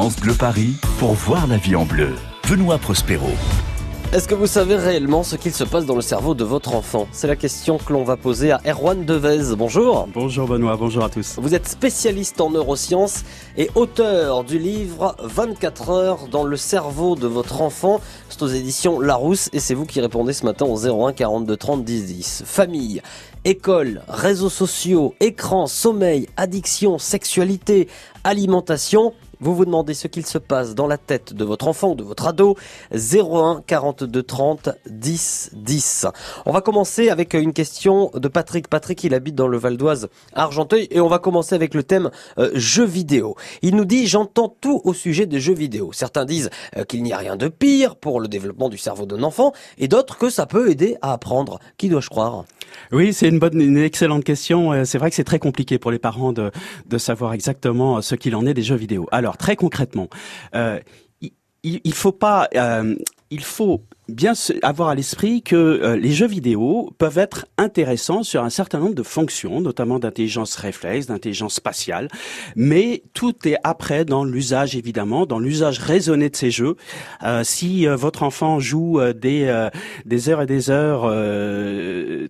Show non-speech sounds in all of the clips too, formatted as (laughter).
France Bleu Paris pour voir la vie en bleu. Benoît Prospero. Est-ce que vous savez réellement ce qu'il se passe dans le cerveau de votre enfant? C'est la question que l'on va poser à Erwan Devez. Bonjour. Bonjour Benoît, bonjour à tous. Vous êtes spécialiste en neurosciences et auteur du livre 24 heures dans le cerveau de votre enfant. C'est aux éditions Larousse et c'est vous qui répondez ce matin au 01 42 30 10 10. Famille, école, réseaux sociaux, écran, sommeil, addiction, sexualité, alimentation. Vous vous demandez ce qu'il se passe dans la tête de votre enfant ou de votre ado. 01 42 30 10 10. On va commencer avec une question de Patrick. Patrick, il habite dans le Val d'Oise Argenteuil et on va commencer avec le thème euh, jeux vidéo. Il nous dit j'entends tout au sujet des jeux vidéo. Certains disent euh, qu'il n'y a rien de pire pour le développement du cerveau d'un enfant et d'autres que ça peut aider à apprendre. Qui dois-je croire? Oui, c'est une bonne, une excellente question. Euh, c'est vrai que c'est très compliqué pour les parents de, de savoir exactement ce qu'il en est des jeux vidéo. Alors très concrètement, euh, il, il, faut pas, euh, il faut bien avoir à l'esprit que euh, les jeux vidéo peuvent être intéressants sur un certain nombre de fonctions, notamment d'intelligence réflexe, d'intelligence spatiale, mais tout est après dans l'usage évidemment, dans l'usage raisonné de ces jeux. Euh, si euh, votre enfant joue des des heures et des heures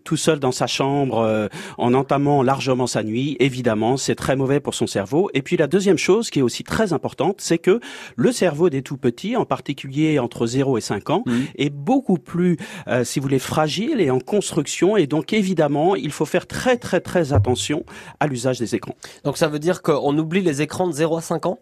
tout seul dans sa chambre en entamant largement sa nuit, évidemment, c'est très mauvais pour son cerveau. Et puis la deuxième chose qui est aussi très importante, c'est que le cerveau des tout petits, en particulier entre 0 et 5 ans, mmh. est beaucoup plus, euh, si vous voulez, fragile et en construction. Et donc, évidemment, il faut faire très, très, très attention à l'usage des écrans. Donc, ça veut dire qu'on oublie les écrans de 0 à 5 ans?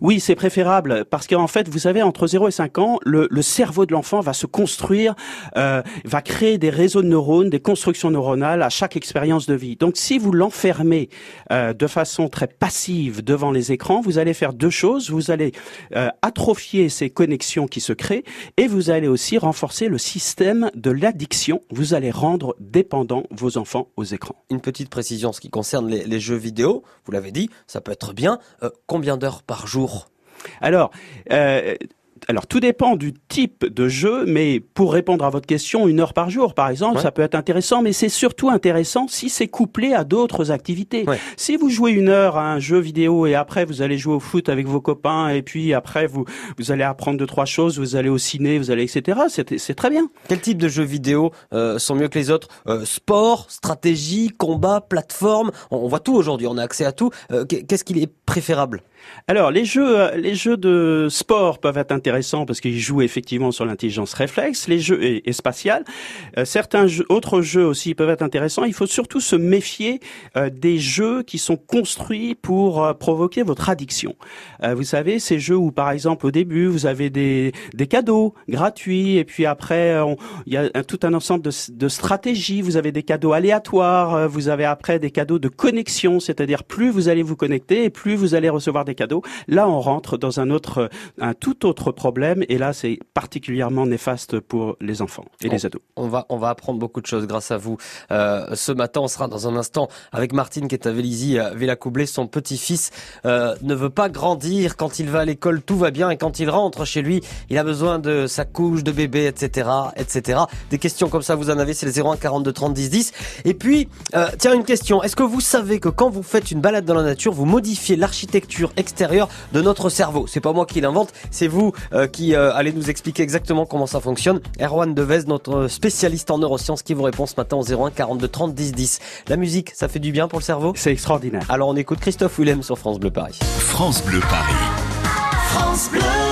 Oui, c'est préférable parce qu'en fait, vous savez, entre 0 et 5 ans, le, le cerveau de l'enfant va se construire, euh, va créer des réseaux de neurones, des constructions neuronales à chaque expérience de vie. Donc, si vous l'enfermez euh, de façon très passive devant les écrans, vous allez faire deux choses. Vous allez atrophier ces connexions qui se créent et vous allez aussi renforcer le système de l'addiction. Vous allez rendre dépendants vos enfants aux écrans. Une petite précision en ce qui concerne les, jeux vidéo. Vous l'avez dit, ça peut être bien. Euh, combien d'heures par jour? Alors, euh, alors tout dépend du type de jeu, mais pour répondre à votre question, une heure par jour, par exemple, ça peut être intéressant, mais c'est surtout intéressant si c'est couplé à d'autres activités. Si vous jouez une heure à un jeu vidéo et après vous allez jouer au foot avec vos copains et puis après vous vous allez apprendre deux trois choses, vous allez au ciné, vous allez etc. C'est très bien. Quel type de jeux vidéo euh, sont mieux que les autres? Euh, Sport, stratégie, combat, plateforme? On, voit tout aujourd'hui, on a accès à tout. Euh, qu'est-ce qu'il est préférable? Alors les jeux, les jeux de sport peuvent être intéressants parce qu'ils jouent effectivement sur l'intelligence réflexe, les jeux et, et spatiale. Euh, certains autres jeux aussi peuvent être intéressants. Il faut surtout se méfier euh, des jeux qui sont construits pour euh, provoquer votre addiction. vous savez, ces jeux où par exemple au début vous avez des, des cadeaux gratuits et puis après il y a tout un ensemble de, de stratégies. Vous avez des cadeaux aléatoires, vous avez après des cadeaux de connexion, c'est-à-dire plus vous allez vous connecter et plus vous allez recevoir des cadeaux. Là, on rentre dans un autre, un tout autre problème, et là, c'est particulièrement néfaste pour les enfants et les ados. On va, on va apprendre beaucoup de choses grâce à vous. Euh, ce matin, on sera dans un instant avec Martine qui est à Vélizy, à Villacoublay. Son petit-fils euh, ne veut pas grandir. Quand il va à l'école, tout va bien, et quand il rentre chez lui, il a besoin de sa couche de bébé, etc., etc. Des questions comme ça, vous en avez, c'est le 01 42 30 10 10. Et puis, euh, tiens, une question. Est-ce que vous savez que quand vous faites une balade dans la nature, vous modifiez l'architecture extérieure de notre cerveau. C'est pas moi qui l'invente, c'est vous euh, qui euh, allez nous expliquer exactement comment ça fonctionne. Erwan Devez, notre spécialiste en neurosciences, qui vous répond ce matin au 01 42 30 10 10. La musique, ça fait du bien pour le cerveau? C'est extraordinaire. Alors on écoute Christophe Willem sur France Bleu Paris. France Bleu Paris. France Bleu.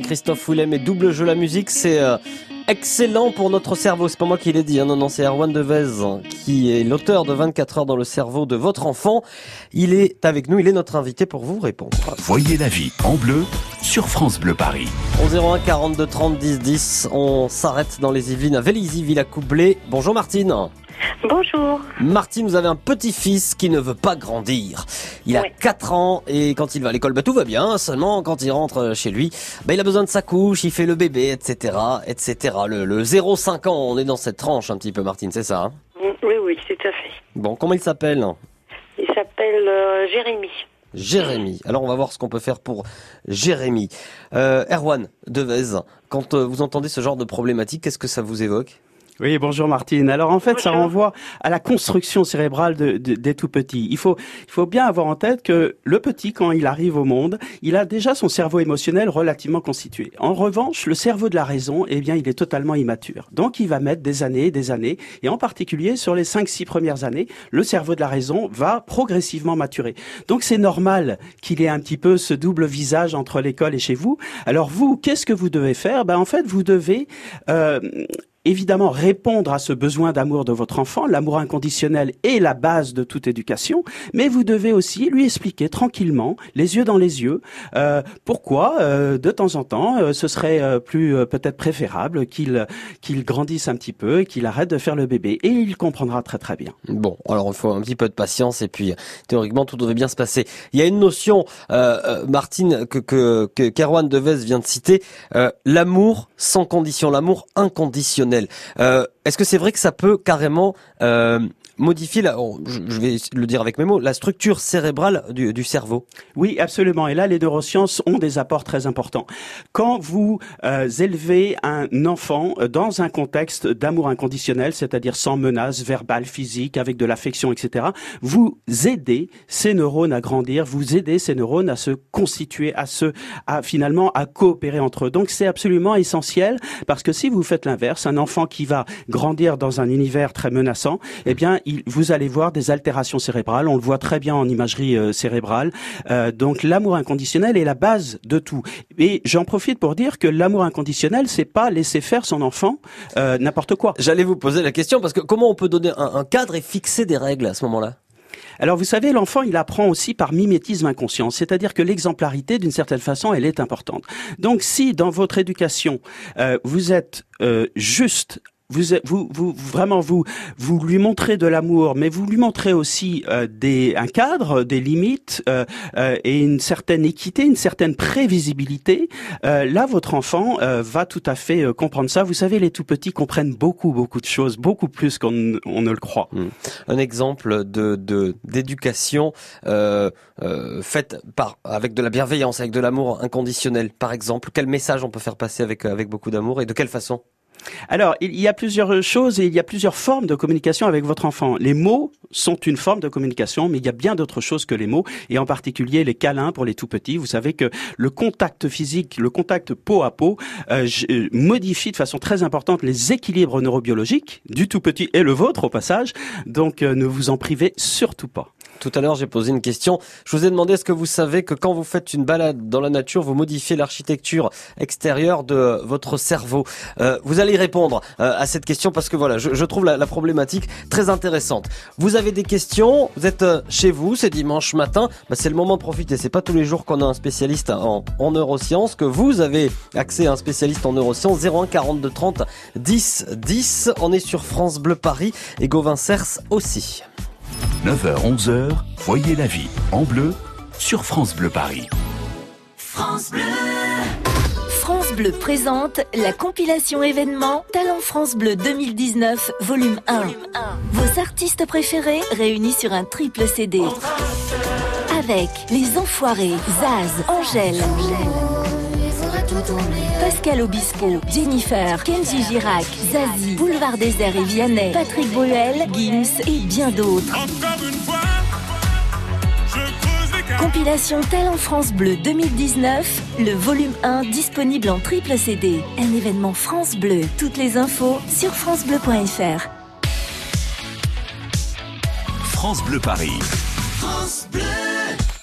Christophe Willem et double jeu la musique, c'est euh, excellent pour notre cerveau. C'est pas moi qui l'ai dit, hein. non, non, c'est Erwan Devez qui est l'auteur de 24 heures dans le cerveau de votre enfant. Il est avec nous, il est notre invité pour vous répondre. Voyez la vie en bleu sur France Bleu Paris. Au 01 42 30 10 10, on s'arrête dans les Yvelines à Vélizy, Villa Coublé. Bonjour Martine. Bonjour. Martine, vous avez un petit-fils qui ne veut pas grandir. Il a Oui. 4 ans et quand il va à l'école, bah, tout va bien. Seulement, quand il rentre chez lui, bah, il a besoin de sa couche, il fait le bébé, etc., etc. Le, le 0-5 ans, on est dans cette tranche un petit peu, Martine, c'est ça hein Oui, oui, tout à fait. Bon, comment il s'appelle? Il s'appelle euh, Jérémy. Jérémy. Alors, on va voir ce qu'on peut faire pour Jérémy. Euh, Erwan Devez, quand euh, vous entendez ce genre de problématique, qu'est-ce que ça vous évoque? Oui, bonjour Martine. Alors en fait, ça renvoie à la construction cérébrale de- de- des tout petits. Il faut, il faut bien avoir en tête que le petit, quand il arrive au monde, il a déjà son cerveau émotionnel relativement constitué. En revanche, le cerveau de la raison, eh bien, il est totalement immature. Donc, il va mettre des années et des années, et en particulier sur les 5-6 premières années, le cerveau de la raison va progressivement maturer. Donc, c'est normal qu'il ait un petit peu ce double visage entre l'école et chez vous. Alors, vous, qu'est-ce que vous devez faire? Ben, en fait, vous devez euh, évidemment répondre à ce besoin d'amour de votre enfant. L'amour inconditionnel est la base de toute éducation, mais vous devez aussi lui expliquer tranquillement, les yeux dans les yeux, euh, pourquoi euh, de temps en temps euh, ce serait euh, plus euh, peut-être préférable qu'il qu'il grandisse un petit peu et qu'il arrête de faire le bébé. Et il comprendra très très bien. Bon, alors il faut un petit peu de patience et puis théoriquement tout devrait bien se passer. Il y a une notion, Martine, que que que qu'Erwan Devez vient de citer, l'amour sans condition, l'amour inconditionnel. Euh, Est-ce que c'est vrai que ça peut carrément euh, modifier, la, oh, je vais le dire avec mes mots, la structure cérébrale du, du cerveau? Oui, absolument. Et là, les neurosciences ont des apports très importants. Quand vous euh, élevez un enfant euh, dans un contexte d'amour inconditionnel, c'est-à-dire sans menace verbale, physique, avec de l'affection, etc., vous aidez ces neurones à grandir, vous aidez ces neurones à se constituer, à se, à finalement à coopérer entre eux. Donc, c'est absolument essentiel parce que si vous faites l'inverse, un enfant qui va grandir dans un univers très menaçant, eh bien, il, vous allez voir des altérations cérébrales. On le voit très bien en imagerie euh, cérébrale. Euh, donc, l'amour inconditionnel est la base de tout. Et j'en profite pour dire que l'amour inconditionnel, c'est pas laisser faire son enfant euh, n'importe quoi. J'allais vous poser la question parce que comment on peut donner un, un cadre et fixer des règles à ce moment-là? Alors vous savez, l'enfant, il apprend aussi par mimétisme inconscient, c'est-à-dire que l'exemplarité, d'une certaine façon, elle est importante. Donc si dans votre éducation, euh, vous êtes euh, juste vous, vous, vous, vraiment, vous, vous lui montrez de l'amour, mais vous lui montrez aussi euh, des, un cadre, des limites euh, euh, et une certaine équité, une certaine prévisibilité. Euh, là, votre enfant euh, va tout à fait euh, comprendre ça. Vous savez, les tout petits comprennent beaucoup, beaucoup de choses, beaucoup plus qu'on on ne le croit. un exemple de d'éducation faite par avec de la bienveillance, avec de l'amour inconditionnel. Par exemple, quel message on peut faire passer avec avec beaucoup d'amour et de quelle façon? Alors, il y a plusieurs choses et il y a plusieurs formes de communication avec votre enfant. Les mots sont une forme de communication, mais il y a bien d'autres choses que les mots, et en particulier les câlins pour les tout petits. Vous savez que le contact physique, le contact peau à peau, euh, euh, modifie de façon très importante les équilibres neurobiologiques du tout petit et le vôtre au passage. Donc, euh, ne vous en privez surtout pas. Tout à l'heure, j'ai posé une question. Je vous ai demandé est-ce que vous savez que quand vous faites une balade dans la nature, vous modifiez l'architecture extérieure de votre cerveau? Euh, vous allez répondre euh, à cette question parce que voilà, je, trouve la, problématique très intéressante. Vous avez des questions, vous êtes euh, chez vous, c'est dimanche matin, bah, c'est le moment de profiter. C'est pas tous les jours qu'on a un spécialiste en, en neurosciences, que vous avez accès à un spécialiste en neurosciences. 01 42 30 10 10. On est sur France Bleu Paris et Gauvin Cers aussi. 9h, 11h, voyez la vie en bleu sur France Bleu Paris. France Bleu présente la compilation événement Talent France Bleu 2019, volume 1. Vos artistes préférés réunis sur un triple CD. Avec Les Enfoirés, Zaz, Angèle, Pascal Obispo, Jennifer, Kenji Girac, Zazie, Boulevard Désert et Vianney, Patrick Bruel, Gims et bien d'autres. Encore une fois, je creuse les caves. Compilation Talent France Bleu 2019, le volume 1 disponible en triple CD. Un événement France Bleu. Toutes les infos sur francebleu.fr. France Bleu Paris.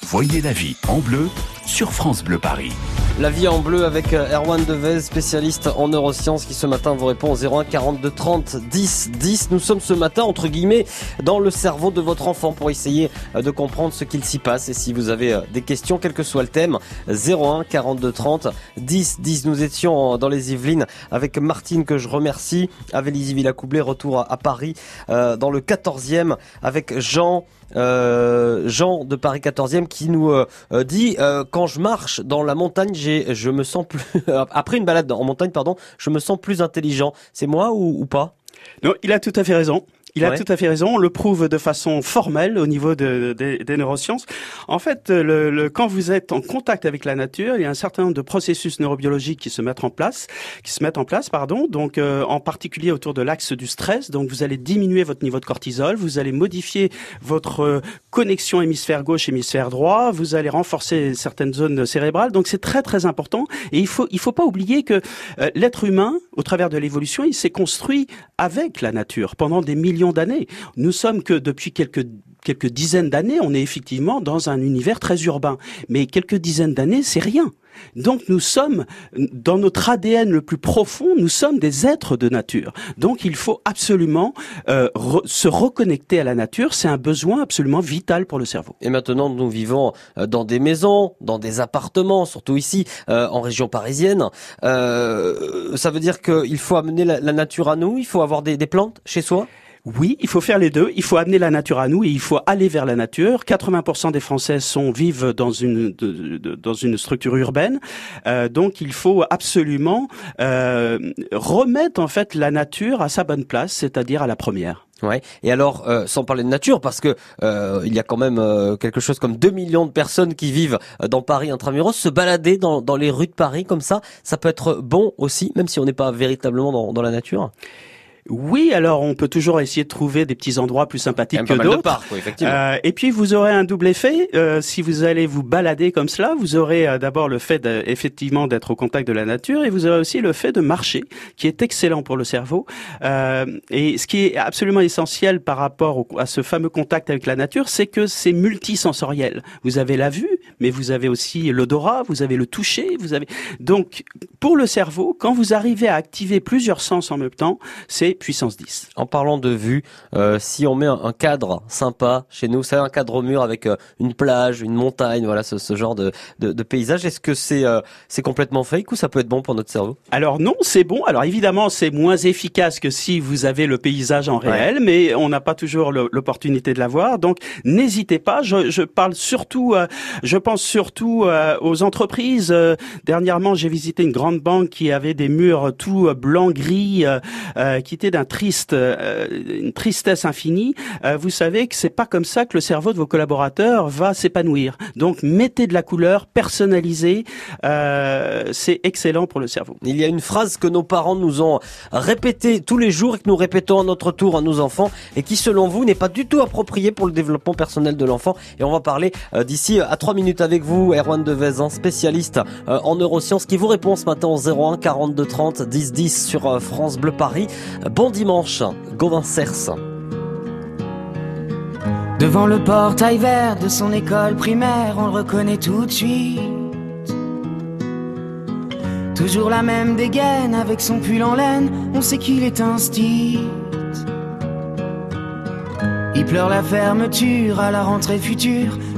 Voyez la vie en bleu sur France Bleu Paris. La vie en bleu avec euh, Erwan Devez, spécialiste en neurosciences, qui ce matin vous répond au 01 42 30 10 10. Nous sommes ce matin, entre guillemets, dans le cerveau de votre enfant pour essayer euh, de comprendre ce qu'il s'y passe. Et si vous avez euh, des questions, quel que soit le thème, 01 42 30 10 10. Nous étions dans les Yvelines avec Martine, que je remercie, Avélisie Villacoublé, retour à, Paris, dans le 14e, avec Jean. Euh, Jean de Paris 14e qui nous euh, euh, dit quand je marche dans la montagne, j'ai, je me sens plus (laughs) après une balade en montagne, pardon, je me sens plus intelligent. C'est moi ou, ou pas? Non, il a tout à fait raison. Il a Ouais. tout à fait raison. On le prouve de façon formelle au niveau de- de- des neurosciences. En fait, le, le- quand vous êtes en contact avec la nature, il y a un certain nombre de processus neurobiologiques qui se mettent en place, qui se mettent en place, pardon. Donc, euh, en particulier autour de l'axe du stress. Donc, vous allez diminuer votre niveau de cortisol, vous allez modifier votre euh, connexion hémisphère gauche hémisphère droit, vous allez renforcer certaines zones cérébrales. Donc, c'est très très important. Et il faut il faut pas oublier que euh, l'être humain, au travers de l'évolution, il s'est construit avec la nature pendant des millions d'années. Nous sommes que depuis quelques quelques dizaines d'années, on est effectivement dans un univers très urbain. Mais quelques dizaines d'années, c'est rien. Donc nous sommes, dans notre ADN le plus profond, nous sommes des êtres de nature. Donc il faut absolument euh, se reconnecter à la nature. C'est un besoin absolument vital pour le cerveau. Et maintenant, nous vivons euh, dans des maisons, dans des appartements, surtout ici, euh, en région parisienne. Ça veut dire qu'il faut amener la, nature à nous? Il faut avoir des plantes chez soi? Oui, il faut faire les deux. Il faut amener la nature à nous et il faut aller vers la nature. 80% des Français sont vivent dans une dans une structure urbaine, Euh, donc il faut absolument euh, remettre en fait la nature à sa bonne place, c'est-à-dire à la première. Ouais. Et alors, euh, sans parler de nature, parce que euh, il y a quand même euh, quelque chose comme 2 millions de personnes qui vivent euh, dans Paris intramuros, se balader dans, dans les rues de Paris comme ça, ça peut être bon aussi, même si on n'est pas véritablement dans, dans la nature? Oui, alors on peut toujours essayer de trouver des petits endroits plus sympathiques que d'autres. oui. Euh, et puis vous aurez un double effet. Euh, si vous allez vous balader comme cela, vous aurez euh, d'abord le fait effectivement d'être au contact de la nature, et vous aurez aussi le fait de marcher, qui est excellent pour le cerveau. Et ce qui est absolument essentiel par rapport au- à ce fameux contact avec la nature, c'est que c'est multisensoriel. Vous avez la vue, mais vous avez aussi l'odorat, vous avez le toucher, vous avez donc pour le cerveau, quand vous arrivez à activer plusieurs sens en même temps, c'est puissance 10. En parlant de vue, euh, si on met un, cadre sympa chez nous, c'est un cadre au mur avec euh, une plage, une montagne, voilà ce, ce genre de, de, de paysage, est-ce que c'est euh, c'est complètement fake ou ça peut être bon pour notre cerveau? Alors non, c'est bon. Alors évidemment, c'est moins efficace que si vous avez le paysage en réel, mais on n'a pas toujours l'opportunité de l'avoir. Donc n'hésitez pas. Je, je parle surtout, je pense surtout euh, aux entreprises. Euh, dernièrement, j'ai visité une grande banque qui avait des murs tout euh, blanc gris, qui était d'un triste, une tristesse infinie. Vous savez que c'est pas comme ça que le cerveau de vos collaborateurs va s'épanouir. Donc mettez de la couleur, personnalisée. Euh, c'est excellent pour le cerveau. Il y a une phrase que nos parents nous ont répétée tous les jours et que nous répétons à notre tour à nos enfants et qui selon vous n'est pas du tout appropriée pour le développement personnel de l'enfant. Et on va parler d'ici à 3 minutes avec vous, Erwan Devezan, spécialiste euh, en neurosciences, qui vous répond ce matin au 01 42 30 10 10 sur euh, France Bleu Paris. Bon dimanche, Gauvin Cers. Devant le portail vert de son école primaire, on le reconnaît tout de suite. Toujours la même dégaine avec son pull en laine, on sait qu'il est style. Il pleure la fermeture à la rentrée future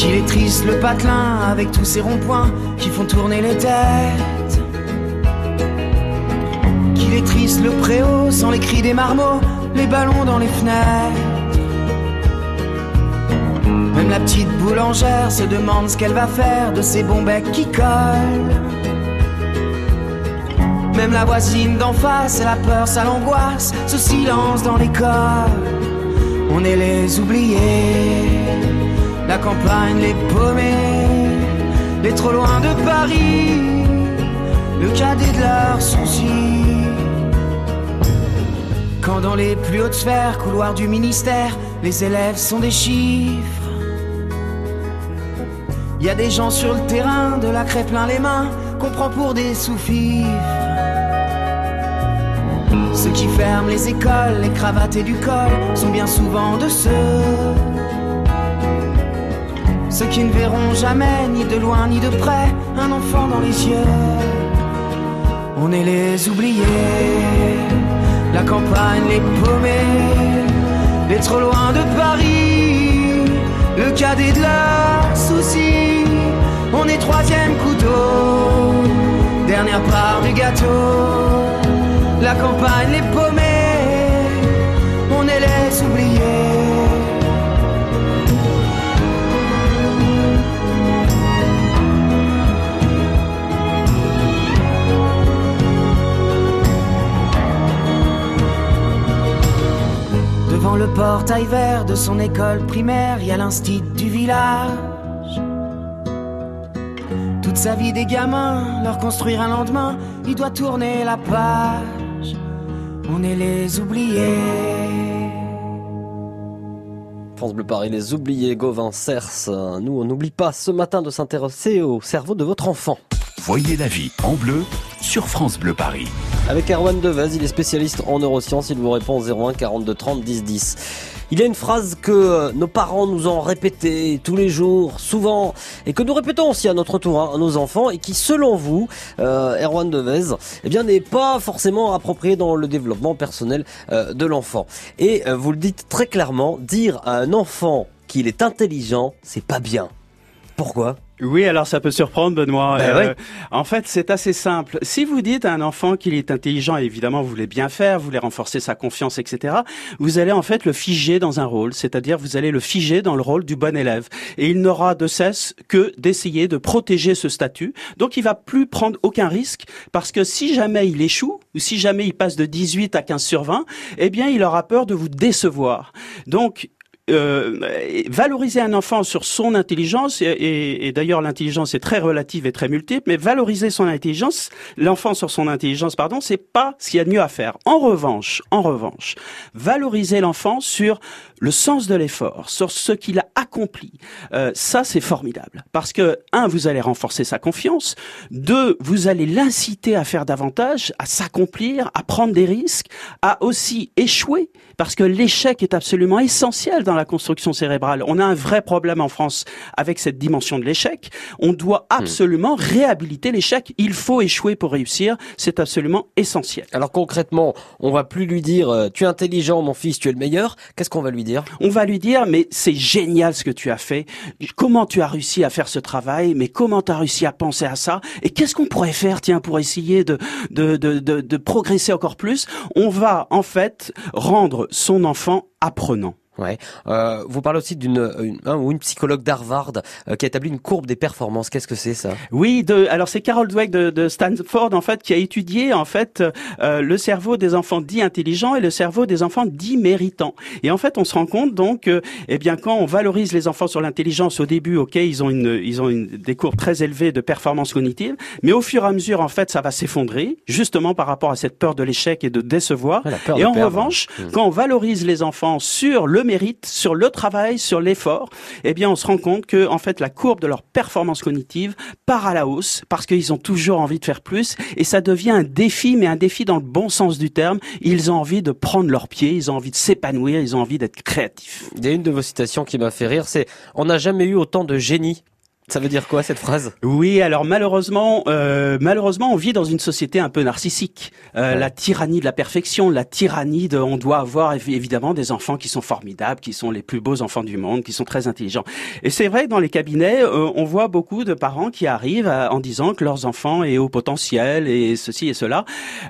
Qu'il est triste le patelin avec tous ces ronds-points qui font tourner les têtes. Qu'il est triste le préau sans les cris des marmots, les ballons dans les fenêtres. Même la petite boulangère se demande ce qu'elle va faire de ces bons becs qui collent. Même la voisine d'en face, elle a peur, ça l'angoisse, ce silence dans l'école. On est les oubliés, la campagne, les paumés, les trop loin de Paris, le cadet de leurs soucis. Quand dans les plus hautes sphères, couloirs du ministère, les élèves sont des chiffres. Y a des gens sur le terrain, de la craie plein les mains, qu'on prend pour des sous-fifres. Ceux qui ferment les écoles, les cravates et du col sont bien souvent de ceux. Ceux qui ne verront jamais, ni de loin ni de près, un enfant dans les yeux. On est les oubliés, la campagne, les paumés, les trop loin de Paris, le cadet de leurs soucis. On est troisième couteau, dernière part du gâteau. La campagne, les paumés, portail vert de son école primaire, il y a l'instit du village. Toute sa vie des gamins, leur construire un lendemain, il doit tourner la page. On est les oubliés. France Bleu Paris, les oubliés, Gauvin, Cers. Nous, on n'oublie pas ce matin de s'intéresser au cerveau de votre enfant. Voyez la vie en bleu sur France Bleu Paris. Avec Erwan Devez, il est spécialiste en neurosciences. Il vous répond au 01 42 30 10 10. Il y a une phrase que euh, nos parents nous ont répétée tous les jours, souvent, et que nous répétons aussi à notre tour hein, à nos enfants, et qui, selon vous, euh, Erwan Devez, eh bien, n'est pas forcément approprié dans le développement personnel euh, de l'enfant. Et vous le dites très clairement, dire à un enfant qu'il est intelligent, c'est pas bien. Pourquoi? Oui, alors ça peut surprendre, Benoît. Ben ouais. En fait, c'est assez simple. Si vous dites à un enfant qu'il est intelligent, et évidemment, vous voulez bien faire, vous voulez renforcer sa confiance, etc., vous allez en fait le figer dans un rôle, c'est-à-dire vous allez le figer dans le rôle du bon élève. Et il n'aura de cesse que d'essayer de protéger ce statut. Donc, il va plus prendre aucun risque, parce que si jamais il échoue, ou si jamais il passe de 18 à 15 sur 20, eh bien, il aura peur de vous décevoir. Donc, euh, valoriser un enfant sur son intelligence, et, et- et d'ailleurs l'intelligence est très relative et très multiple, mais valoriser son intelligence, l'enfant sur son intelligence, pardon, c'est pas ce qu'il y a de mieux à faire. En revanche, en revanche, valoriser l'enfant sur le sens de l'effort, sur ce qu'il a accompli, euh, ça c'est formidable. Parce que, un, vous allez renforcer sa confiance, deux, vous allez l'inciter à faire davantage, à s'accomplir, à prendre des risques, à aussi échouer, parce que l'échec est absolument essentiel dans la construction cérébrale. On a un vrai problème en France avec cette dimension de l'échec. On doit absolument réhabiliter l'échec. Il faut échouer pour réussir. C'est absolument essentiel. Alors concrètement, on va plus lui dire euh, tu es intelligent mon fils, tu es le meilleur. Qu'est-ce qu'on va lui dire? On va lui dire, mais c'est génial ce que tu as fait. Comment tu as réussi à faire ce travail? Mais comment tu as réussi à penser à ça? Et qu'est-ce qu'on pourrait faire, tiens, pour essayer de, de, de, de, de progresser encore plus? On va, en fait, rendre son enfant apprenant. Ouais. Euh, vous parlez aussi d'une une, un ou une psychologue d'Harvard euh, qui a établi une courbe des performances. Qu'est-ce que c'est ça? Oui, de, alors c'est Carol Dweck de, de Stanford en fait qui a étudié en fait euh, le cerveau des enfants dits intelligents et le cerveau des enfants dits méritants. Et en fait, on se rend compte donc, euh, eh bien, quand on valorise les enfants sur l'intelligence au début, ok, ils ont une, ils ont une, des courbes très élevées de performance cognitive, mais au fur et à mesure, en fait, ça va s'effondrer, justement par rapport à cette peur de l'échec et de décevoir. Et de en perdre. revanche, Mm. quand on valorise les enfants sur le sur le travail, sur l'effort, eh bien, on se rend compte que, en fait, la courbe de leur performance cognitive part à la hausse parce qu'ils ont toujours envie de faire plus et ça devient un défi, mais un défi dans le bon sens du terme. Ils ont envie de prendre leurs pieds, ils ont envie de s'épanouir, ils ont envie d'être créatifs. Il y a une de vos citations qui m'a fait rire, c'est on n'a jamais eu autant de génie Ça veut dire quoi cette phrase? Oui, alors malheureusement, euh, malheureusement, on vit dans une société un peu narcissique. Euh, La tyrannie de la perfection, la tyrannie de, on doit avoir évi- évidemment des enfants qui sont formidables, qui sont les plus beaux enfants du monde, qui sont très intelligents. Et c'est vrai que dans les cabinets, euh, on voit beaucoup de parents qui arrivent à- en disant que leurs enfants est au potentiel et ceci et cela.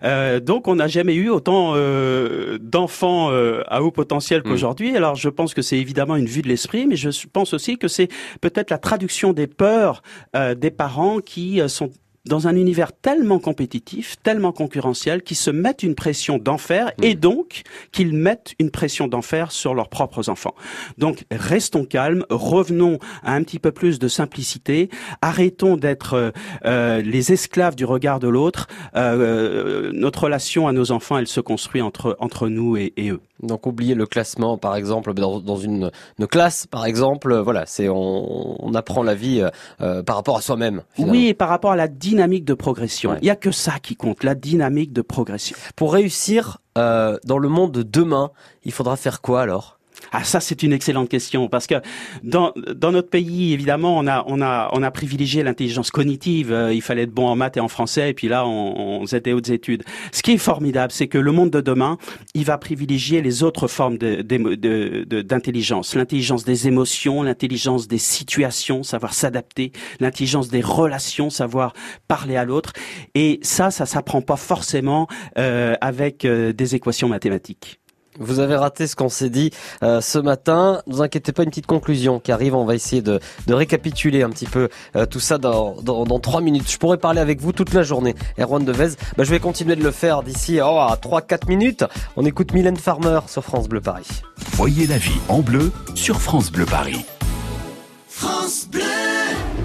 Euh, donc, on n'a jamais eu autant euh, d'enfants euh, à haut potentiel qu'aujourd'hui. Alors, je pense que c'est évidemment une vue de l'esprit, mais je pense aussi que c'est peut-être la traduction des peurs euh, des parents qui euh, sont dans un univers tellement compétitif, tellement concurrentiel, qui se mettent une pression d'enfer et donc qu'ils mettent une pression d'enfer sur leurs propres enfants. Donc restons calmes, revenons à un petit peu plus de simplicité, arrêtons d'être euh, euh, les esclaves du regard de l'autre. Euh, notre relation à nos enfants, elle se construit entre entre nous et, et eux. Donc oubliez le classement, par exemple, dans, dans une, une classe, par exemple. euh, Voilà, c'est on, on apprend la vie euh, euh, par rapport à soi-même. Oui, et par rapport à la dynamique de progression, Ouais. il y a que ça qui compte, la dynamique de progression. Pour réussir euh, dans le monde de demain, il faudra faire quoi alors? Ah, ça c'est une excellente question parce que dans dans notre pays, évidemment, on a on a on a privilégié l'intelligence cognitive. Euh, il fallait être bon en maths et en français, et puis là, on, on faisait des hautes études. Ce qui est formidable, c'est que le monde de demain, il va privilégier les autres formes d'intelligence, l'intelligence des émotions, l'intelligence des situations, savoir s'adapter, l'intelligence des relations, savoir parler à l'autre. Et ça, ça s'apprend pas forcément euh, avec euh, des équations mathématiques. Vous avez raté ce qu'on s'est dit euh, ce matin. Ne vous inquiétez pas, une petite conclusion qui arrive. On va essayer de, de récapituler un petit peu euh, tout ça dans, dans, dans 3 minutes. Je pourrais parler avec vous toute la journée. Erwan Devez, bah, je vais continuer de le faire d'ici oh, à 3-4 minutes. On écoute Mylène Farmer sur France Bleu Paris. Voyez la vie en bleu sur France Bleu Paris.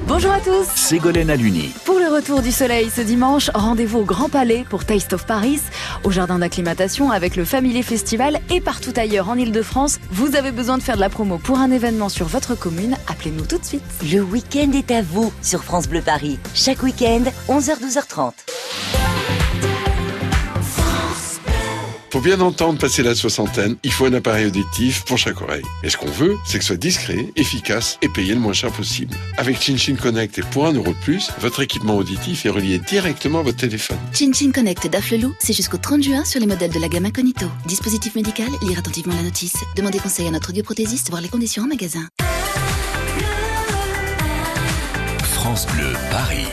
Bonjour à tous Ségolène Aluni. Pour le retour du soleil ce dimanche, rendez-vous au Grand Palais pour Taste of Paris, au jardin d'acclimatation avec le Family Festival et partout ailleurs en Ile-de-France. Vous avez besoin de faire de la promo pour un événement sur votre commune, appelez-nous tout de suite. Le week-end est à vous sur France Bleu Paris. Chaque week-end, 11h-12h30. Pour bien entendre passer la soixantaine, il faut un appareil auditif pour chaque oreille. Et ce qu'on veut, c'est que ce soit discret, efficace et payé le moins cher possible. Avec ChinChin Connect et pour un euro de plus, votre équipement auditif est relié directement à votre téléphone. Chin Chin Connect d'Afflelou, c'est jusqu'au 30 juin sur les modèles de la gamme Incognito. Dispositif médical, lire attentivement la notice. Demandez conseil à notre audioprothésiste, voir les conditions en magasin. France Bleu Paris.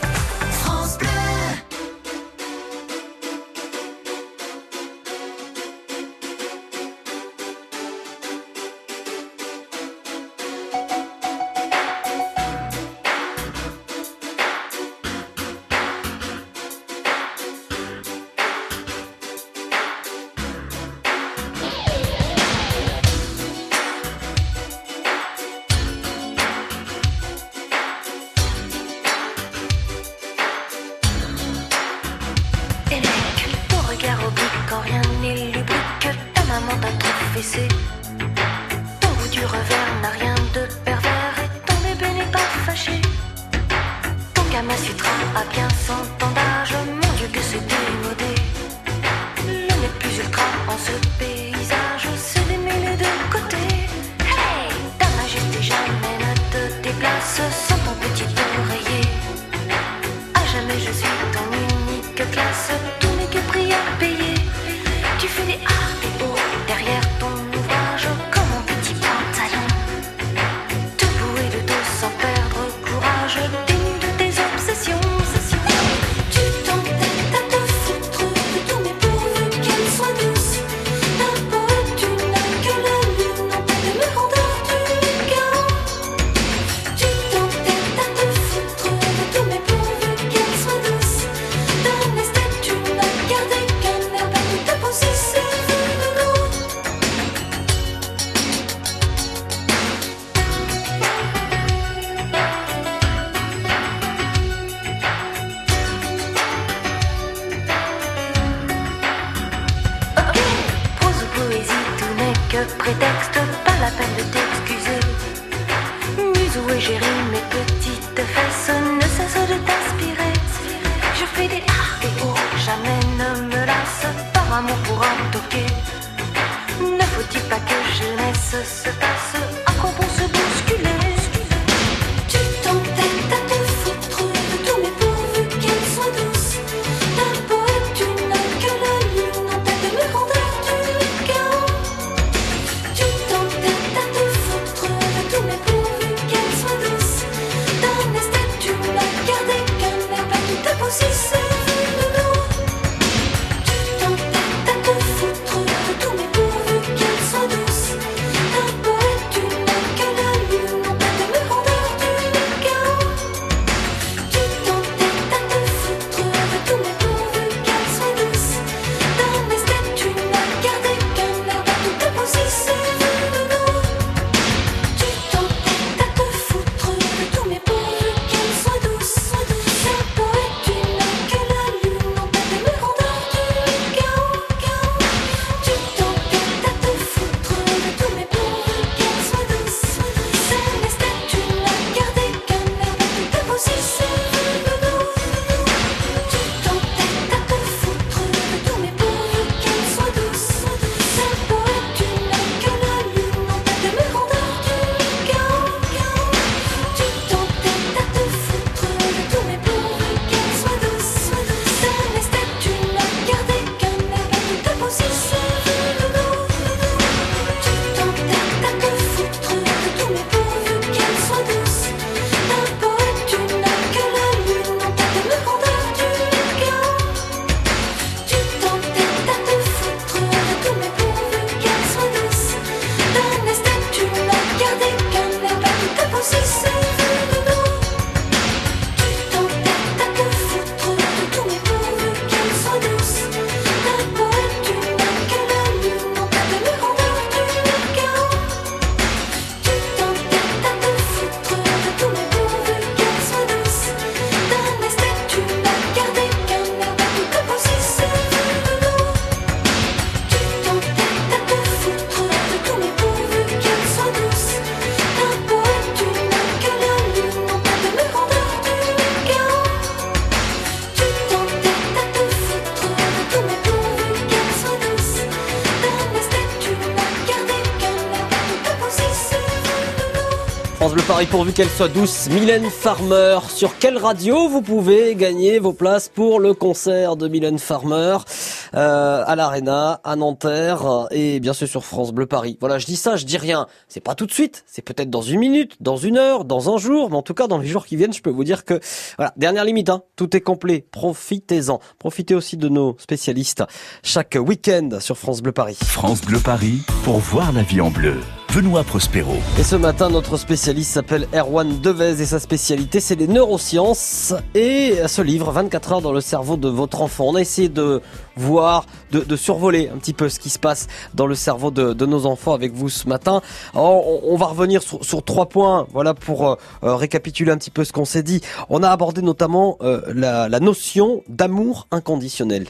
Pourvu qu'elle soit douce. Mylène Farmer, sur quelle radio vous pouvez gagner vos places pour le concert de Mylène Farmer euh, à l'Arena, à Nanterre et bien sûr sur France Bleu Paris. Voilà, je dis ça, je dis rien. C'est pas tout de suite, c'est peut-être dans une minute, dans une heure, dans un jour, mais en tout cas dans les jours qui viennent, je peux vous dire que voilà, dernière limite, hein, tout est complet. Profitez-en. Profitez aussi de nos spécialistes chaque week-end sur France Bleu Paris. France Bleu Paris pour voir la vie en bleu. Benoît Prospero. Et ce matin, notre spécialiste s'appelle Erwan Devez et sa spécialité, c'est les neurosciences et ce livre, 24 heures dans le cerveau de votre enfant. On a essayé de voir, de, de survoler un petit peu ce qui se passe dans le cerveau de, de nos enfants avec vous ce matin. Alors, on, on va revenir sur, sur, trois points, voilà, pour euh, récapituler un petit peu ce qu'on s'est dit. On a abordé notamment euh, la, la notion d'amour inconditionnel.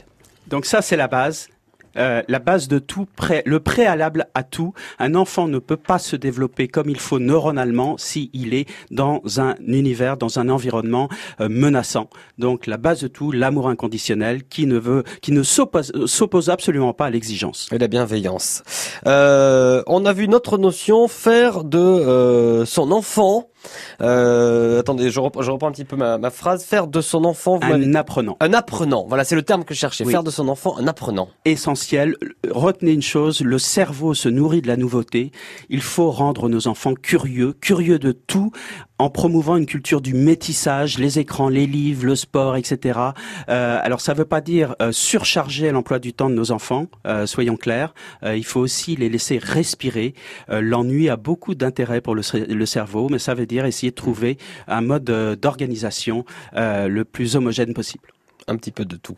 Donc ça, c'est la base. Euh, la base de tout, le préalable à tout. Un enfant ne peut pas se développer comme il faut neuronalement s'il est dans un univers, dans un environnement euh, menaçant. Donc la base de tout, l'amour inconditionnel qui ne veut, qui ne s'oppose absolument pas à l'exigence. Et la bienveillance. Euh, on a vu notre notion faire de euh, son enfant euh, attendez, je reprends, je reprends, un petit peu ma, ma phrase. Faire de son enfant vous un apprenant. Un apprenant. Voilà, c'est le terme que je cherchais. Oui. Faire de son enfant un apprenant. Essentiel. Retenez une chose le cerveau se nourrit de la nouveauté. Il faut rendre nos enfants curieux, curieux de tout, en promouvant une culture du métissage, les écrans, les livres, le sport, etc. Euh, alors ça ne veut pas dire euh, surcharger l'emploi du temps de nos enfants, euh, soyons clairs. Euh, il faut aussi les laisser respirer. L'ennui a beaucoup d'intérêt pour le, le, cerveau, mais ça veut dire essayer de trouver un mode d'organisation le plus homogène possible un petit peu de tout.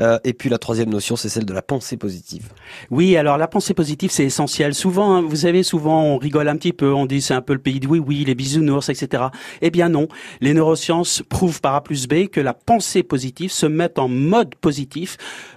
Euh, et puis la troisième notion, c'est celle de la pensée positive. Oui, alors la pensée positive, c'est essentiel. Souvent, hein, vous savez, souvent on rigole un petit peu, on dit c'est un peu le pays de oui, oui, les bisounours, etc. Eh bien non, les neurosciences prouvent par A plus B que la pensée positive se met en mode positif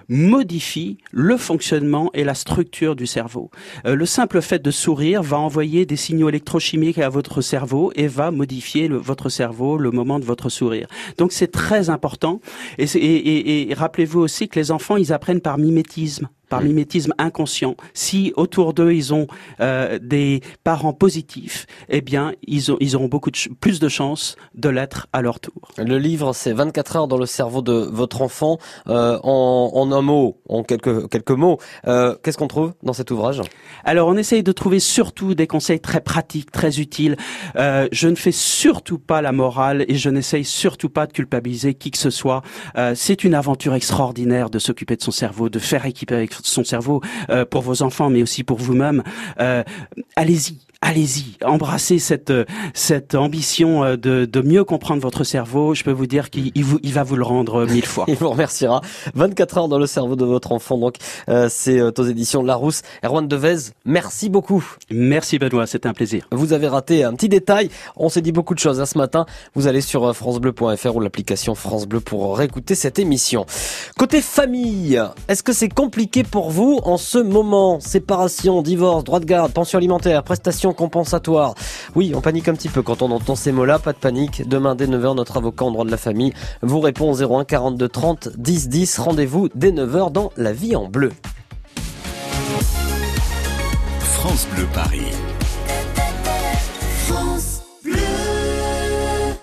modifie le fonctionnement et la structure du cerveau. Euh, le simple fait de sourire va envoyer des signaux électrochimiques à votre cerveau et va modifier le, votre cerveau le moment de votre sourire. Donc c'est très important. Et, et, et, et rappelez-vous aussi que les enfants, ils apprennent par mimétisme par mimétisme inconscient. Si autour d'eux ils ont euh, des parents positifs, eh bien ils, ont, ils auront beaucoup de plus de chances de l'être à leur tour. Le livre, c'est 24 heures dans le cerveau de votre enfant. Euh, en, en, un mot, en quelques quelques mots, euh, qu'est-ce qu'on trouve dans cet ouvrage? Alors on essaye de trouver surtout des conseils très pratiques, très utiles. Euh, je ne fais surtout pas la morale et je n'essaye surtout pas de culpabiliser qui que ce soit. Euh, c'est une aventure extraordinaire de s'occuper de son cerveau, de faire équiper avec son cerveau euh, pour vos enfants, mais aussi pour vous-même. Euh, allez-y, allez-y, embrassez cette cette ambition euh, de, de mieux comprendre votre cerveau. Je peux vous dire qu'il il vous, il va vous le rendre mille fois. (laughs) il vous remerciera. 24 heures dans le cerveau de votre enfant. Donc euh, c'est aux éditions Larousse. Erwan Devez, merci beaucoup. Merci Benoît, c'était un plaisir. Vous avez raté un petit détail. On s'est dit beaucoup de choses à hein, ce matin. Vous allez sur francebleu.fr ou l'application France Bleu pour réécouter cette émission. Côté famille, est-ce que c'est compliqué pour vous en ce moment? Séparation, divorce, droit de garde, pension alimentaire, prestations compensatoire. Oui, on panique un petit peu quand on entend ces mots-là, pas de panique. Demain dès 9h, notre avocat en droit de la famille vous répond au 01 42 30 10 10. Rendez-vous dès 9h dans La vie en bleu. France Bleu Paris.